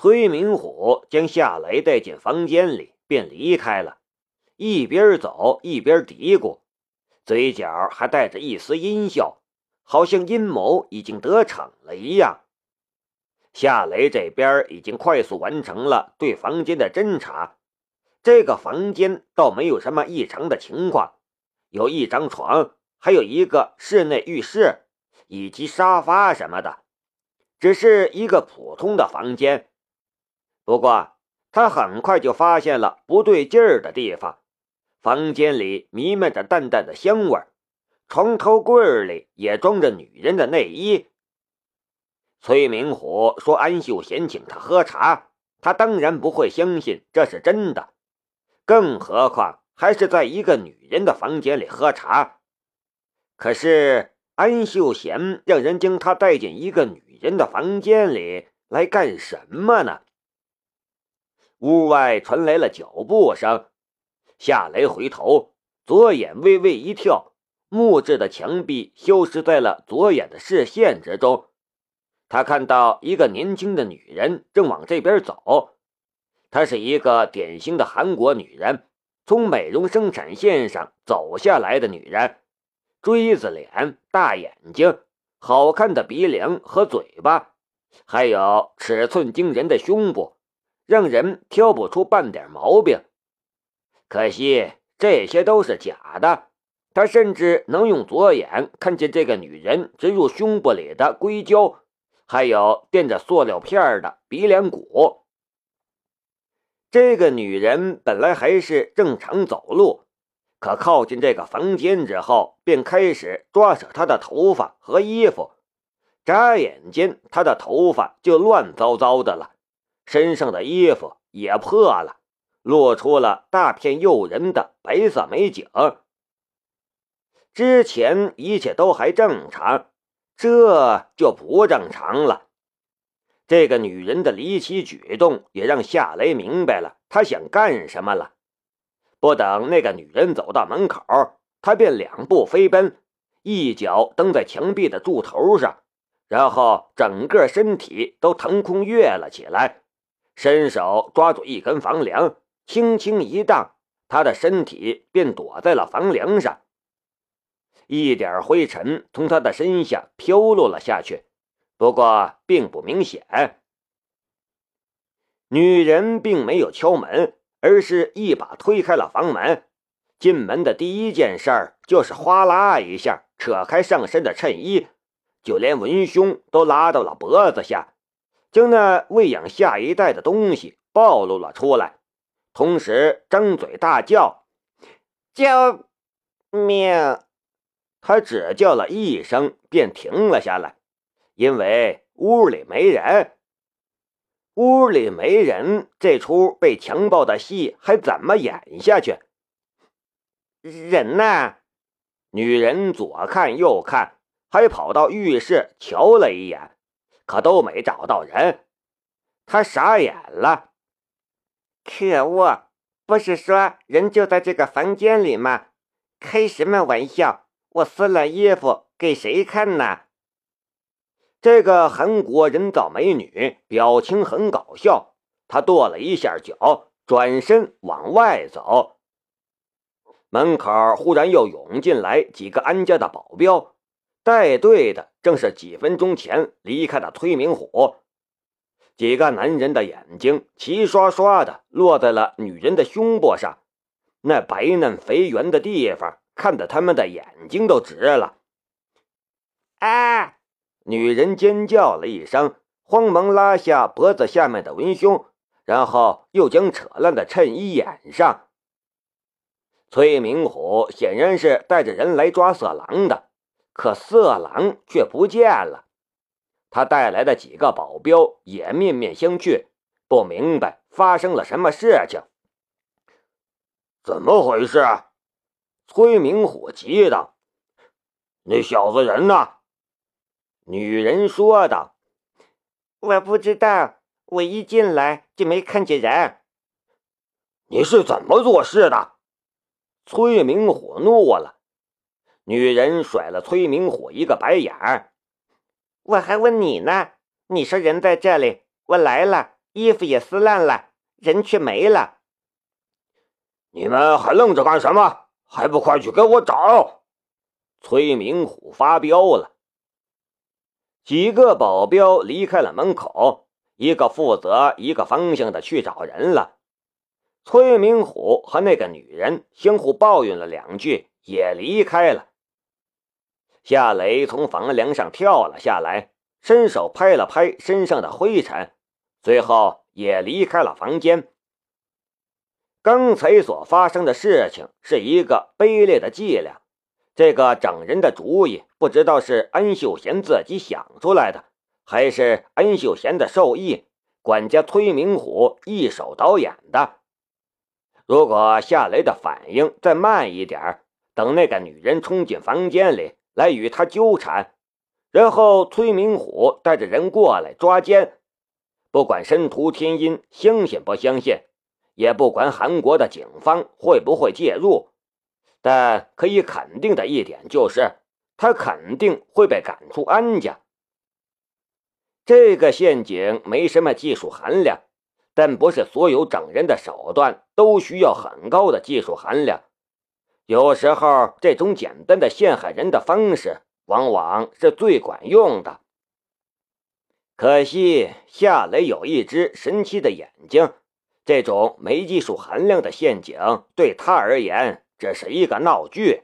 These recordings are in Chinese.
崔明虎将夏雷带进房间里，便离开了，一边走一边嘀咕，嘴角还带着一丝阴笑，好像阴谋已经得逞了一样。夏雷这边已经快速完成了对房间的侦查，这个房间倒没有什么异常的情况，有一张床，还有一个室内浴室，以及沙发什么的，只是一个普通的房间。不过，他很快就发现了不对劲儿的地方。房间里弥漫着淡淡的香味床头柜里也装着女人的内衣。崔明虎说：“安秀贤请他喝茶，他当然不会相信这是真的，更何况还是在一个女人的房间里喝茶。可是，安秀贤让人将他带进一个女人的房间里来干什么呢？”屋外传来了脚步声，夏雷回头，左眼微微一跳，木质的墙壁消失在了左眼的视线之中。他看到一个年轻的女人正往这边走，她是一个典型的韩国女人，从美容生产线上走下来的女人，锥子脸、大眼睛、好看的鼻梁和嘴巴，还有尺寸惊人的胸部。让人挑不出半点毛病，可惜这些都是假的。他甚至能用左眼看见这个女人植入胸部里的硅胶，还有垫着塑料片的鼻梁骨。这个女人本来还是正常走路，可靠近这个房间之后，便开始抓扯她的头发和衣服。眨眼间，她的头发就乱糟糟的了。身上的衣服也破了，露出了大片诱人的白色美景。之前一切都还正常，这就不正常了。这个女人的离奇举动也让夏雷明白了她想干什么了。不等那个女人走到门口，他便两步飞奔，一脚蹬在墙壁的柱头上，然后整个身体都腾空跃了起来。伸手抓住一根房梁，轻轻一荡，他的身体便躲在了房梁上。一点灰尘从他的身下飘落了下去，不过并不明显。女人并没有敲门，而是一把推开了房门。进门的第一件事就是哗啦一下扯开上身的衬衣，就连文胸都拉到了脖子下。将那喂养下一代的东西暴露了出来，同时张嘴大叫：“救命！”他只叫了一声，便停了下来，因为屋里没人。屋里没人，这出被强暴的戏还怎么演下去？人呢？女人左看右看，还跑到浴室瞧了一眼。可都没找到人，他傻眼了。可恶！不是说人就在这个房间里吗？开什么玩笑！我撕了衣服给谁看呢？这个韩国人造美女表情很搞笑，她跺了一下脚，转身往外走。门口忽然又涌进来几个安家的保镖。带队的正是几分钟前离开的崔明虎。几个男人的眼睛齐刷刷的落在了女人的胸部上，那白嫩肥圆的地方看得他们的眼睛都直了。啊！女人尖叫了一声，慌忙拉下脖子下面的文胸，然后又将扯烂的衬衣掩上。崔明虎显然是带着人来抓色狼的。可色狼却不见了，他带来的几个保镖也面面相觑，不明白发生了什么事情。怎么回事？崔明虎急道：“那小子人呢？”女人说道：“我不知道，我一进来就没看见人。”你是怎么做事的？崔明火怒了。女人甩了崔明虎一个白眼儿，我还问你呢。你说人在这里，我来了，衣服也撕烂了，人却没了。你们还愣着干什么？还不快去给我找！崔明虎发飙了。几个保镖离开了门口，一个负责一个方向的去找人了。崔明虎和那个女人相互抱怨了两句，也离开了。夏雷从房梁上跳了下来，伸手拍了拍身上的灰尘，随后也离开了房间。刚才所发生的事情是一个卑劣的伎俩，这个整人的主意不知道是安秀贤自己想出来的，还是安秀贤的授意管家崔明虎一手导演的。如果夏雷的反应再慢一点等那个女人冲进房间里来与他纠缠，然后崔明虎带着人过来抓奸，不管申屠天音相信不相信，也不管韩国的警方会不会介入，但可以肯定的一点就是，他肯定会被赶出安家。这个陷阱没什么技术含量。但不是所有整人的手段都需要很高的技术含量，有时候这种简单的陷害人的方式往往是最管用的。可惜夏雷有一只神奇的眼睛，这种没技术含量的陷阱对他而言只是一个闹剧。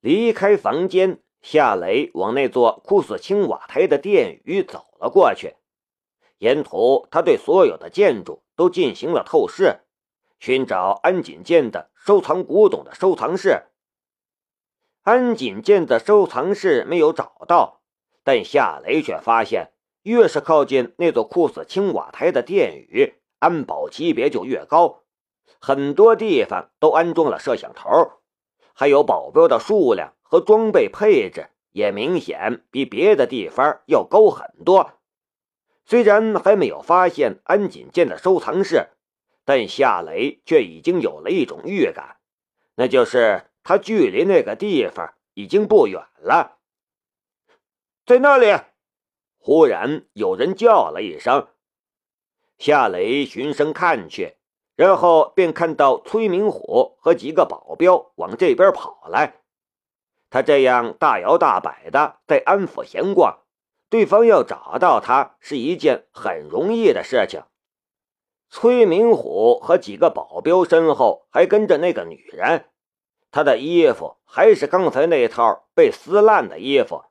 离开房间，夏雷往那座酷似青瓦台的殿宇走了过去。沿途，他对所有的建筑都进行了透视，寻找安锦建的收藏古董的收藏室。安锦建的收藏室没有找到，但夏雷却发现，越是靠近那座酷似青瓦台的殿宇，安保级别就越高，很多地方都安装了摄像头，还有保镖的数量和装备配置也明显比别的地方要高很多。虽然还没有发现安锦剑的收藏室，但夏雷却已经有了一种预感，那就是他距离那个地方已经不远了。在那里，忽然有人叫了一声，夏雷循声看去，然后便看到崔明虎和几个保镖往这边跑来。他这样大摇大摆的在安府闲逛。对方要找到他是一件很容易的事情。崔明虎和几个保镖身后还跟着那个女人，她的衣服还是刚才那套被撕烂的衣服。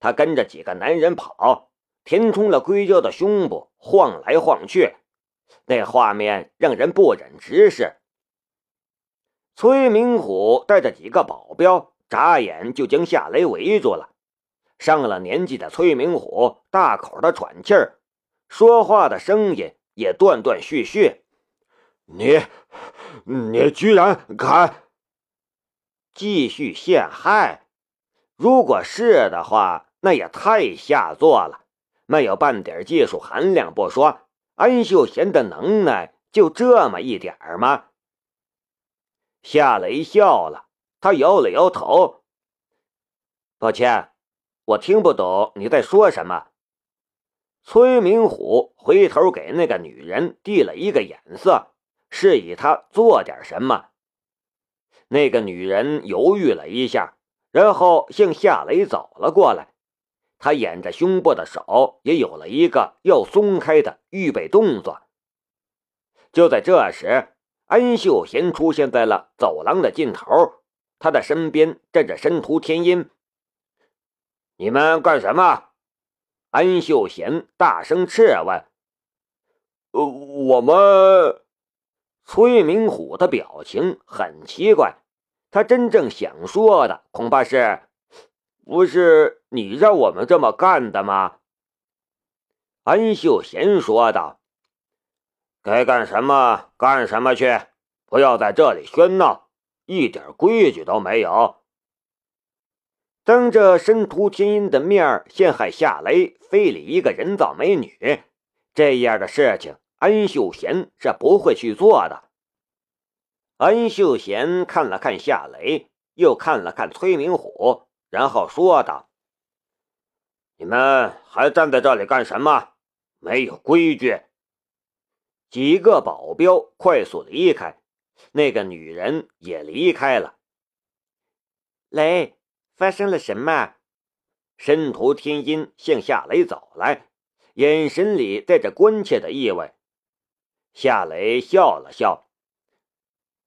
她跟着几个男人跑，填充了硅胶的胸部晃来晃去，那画面让人不忍直视。崔明虎带着几个保镖，眨眼就将夏雷围住了。上了年纪的崔明虎大口的喘气儿，说话的声音也断断续续。你，你居然敢继续陷害？如果是的话，那也太下作了，没有半点技术含量不说，安秀贤的能耐就这么一点儿吗？夏雷笑了，他摇了摇头，抱歉。我听不懂你在说什么。崔明虎回头给那个女人递了一个眼色，示意她做点什么。那个女人犹豫了一下，然后向夏雷走了过来。她掩着胸部的手也有了一个要松开的预备动作。就在这时，安秀贤出现在了走廊的尽头，他的身边站着申屠天音。你们干什么？安秀贤大声斥问。呃，我们。崔明虎的表情很奇怪，他真正想说的恐怕是：“不是你让我们这么干的吗？”安秀贤说道：“该干什么干什么去，不要在这里喧闹，一点规矩都没有。”当着申屠天音的面陷害夏雷，非礼一个人造美女，这样的事情，安秀贤是不会去做的。安秀贤看了看夏雷，又看了看崔明虎，然后说道：“你们还站在这里干什么？没有规矩，几个保镖快速离开，那个女人也离开了。雷，发生了什么？申屠天音向夏雷走来，眼神里带着关切的意味。夏雷笑了笑，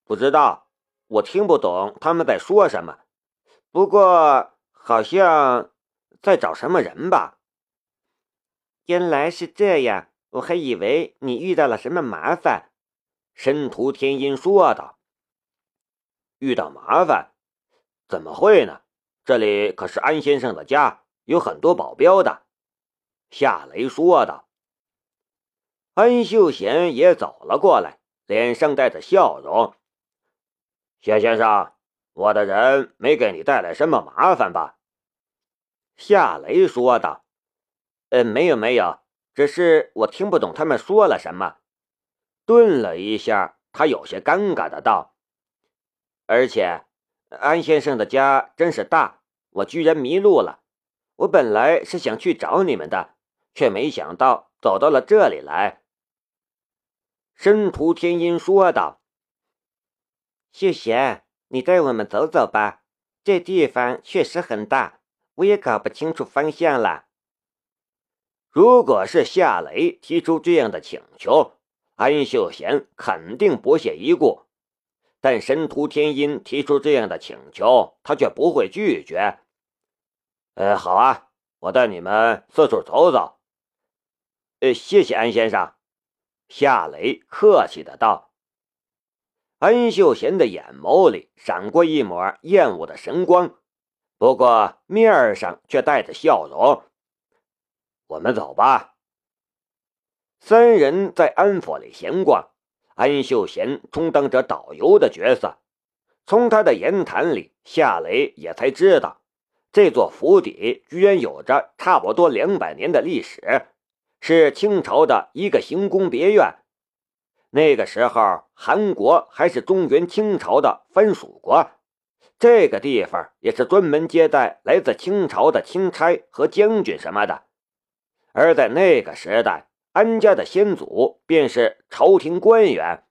不知道，我听不懂他们在说什么。不过好像在找什么人吧。原来是这样，我还以为你遇到了什么麻烦。申屠天音说道：“遇到麻烦？怎么会呢？”这里可是安先生的家，有很多保镖的。”夏雷说道。安秀贤也走了过来，脸上带着笑容。“夏先生，我的人没给你带来什么麻烦吧？”夏雷说道。“呃，没有，没有，只是我听不懂他们说了什么。”顿了一下，他有些尴尬的道：“而且，安先生的家真是大。”我居然迷路了！我本来是想去找你们的，却没想到走到了这里来。”申屠天音说道。“秀贤，你带我们走走吧，这地方确实很大，我也搞不清楚方向了。”如果是夏雷提出这样的请求，安秀贤肯定不屑一顾。但申屠天音提出这样的请求，他却不会拒绝。呃，好啊，我带你们四处走走。呃，谢谢安先生。夏雷客气的道。安秀贤的眼眸里闪过一抹厌恶的神光，不过面上却带着笑容。我们走吧。三人在安府里闲逛。安秀贤充当着导游的角色，从他的言谈里，夏雷也才知道，这座府邸居然有着差不多两百年的历史，是清朝的一个行宫别院。那个时候，韩国还是中原清朝的藩属国，这个地方也是专门接待来自清朝的钦差和将军什么的。而在那个时代，安家的先祖便是朝廷官员。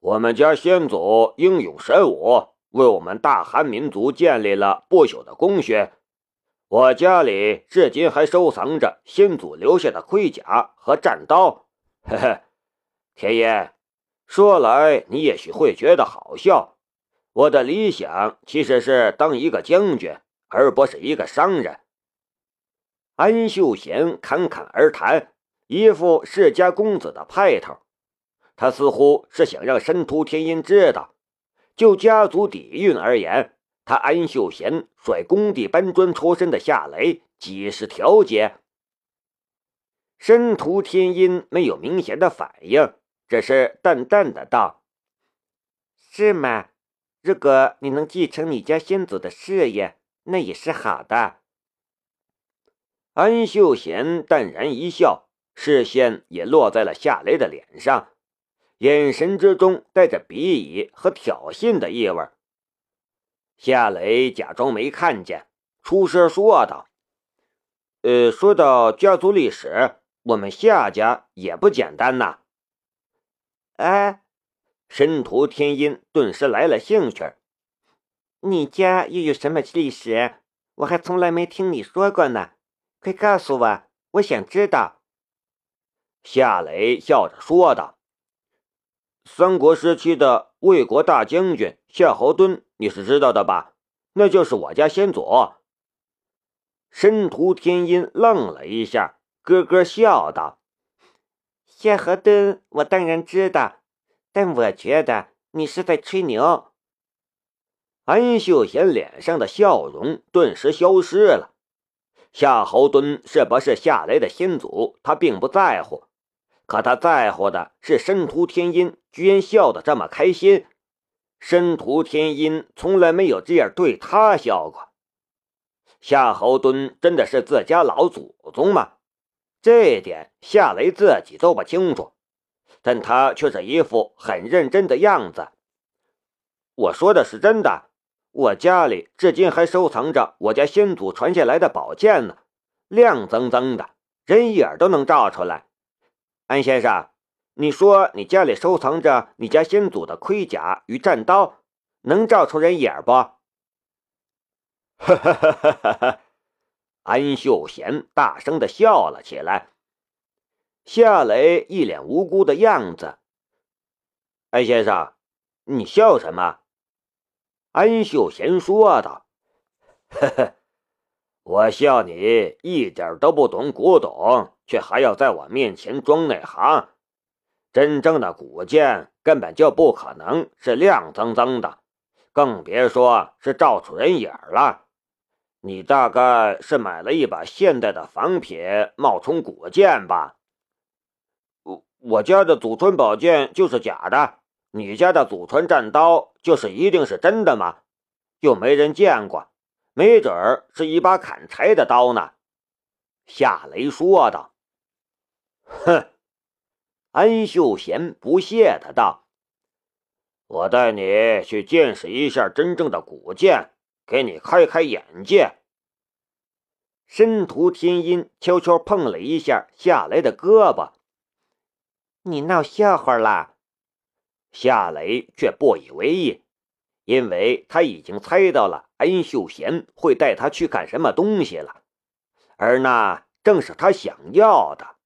我们家先祖英勇神武，为我们大韩民族建立了不朽的功勋。我家里至今还收藏着先祖留下的盔甲和战刀。嘿嘿，田野，说来你也许会觉得好笑。我的理想其实是当一个将军，而不是一个商人。安秀贤侃侃而谈，一副世家公子的派头。他似乎是想让申屠天音知道，就家族底蕴而言，他安秀贤甩工地搬砖出身的夏雷几十条街。申屠天音没有明显的反应，只是淡淡的道：“是吗？如果你能继承你家先祖的事业，那也是好的。”安秀贤淡然一笑，视线也落在了夏雷的脸上，眼神之中带着鄙夷和挑衅的意味。夏雷假装没看见，出声说道：“呃，说到家族历史，我们夏家也不简单呐。”哎，申屠天音顿时来了兴趣：“你家又有什么历史？我还从来没听你说过呢。”快告诉我，我想知道。”夏雷笑着说道。“三国时期的魏国大将军夏侯惇，你是知道的吧？那就是我家先祖。”申屠天音愣了一下，咯咯笑道：“夏侯惇，我当然知道，但我觉得你是在吹牛。”安秀贤脸上的笑容顿时消失了。夏侯惇是不是夏雷的先祖？他并不在乎，可他在乎的是申屠天音居然笑得这么开心。申屠天音从来没有这样对他笑过。夏侯惇真的是自家老祖宗吗？这点夏雷自己都不清楚，但他却是一副很认真的样子。我说的是真的。我家里至今还收藏着我家先祖传下来的宝剑呢，亮锃锃的，人影都能照出来。安先生，你说你家里收藏着你家先祖的盔甲与战刀，能照出人影不？” 哈哈哈哈哈！安秀贤大声的笑了起来。夏雷一脸无辜的样子。安先生，你笑什么？安秀贤说道：“呵呵，我笑你一点都不懂古董，却还要在我面前装内行。真正的古剑根本就不可能是亮锃锃的，更别说是照出人影了。你大概是买了一把现代的仿品冒充古剑吧？”我我家的祖传宝剑就是假的，你家的祖传战刀就是一定是真的吗？又没人见过，没准儿是一把砍柴的刀呢。”夏雷说道。“哼！”安秀贤不屑的道，“我带你去见识一下真正的古剑，给你开开眼界。”申屠天音悄悄碰了一下夏雷的胳膊。你闹笑话啦？夏雷却不以为意，因为他已经猜到了安秀贤会带他去看什么东西了，而那正是他想要的。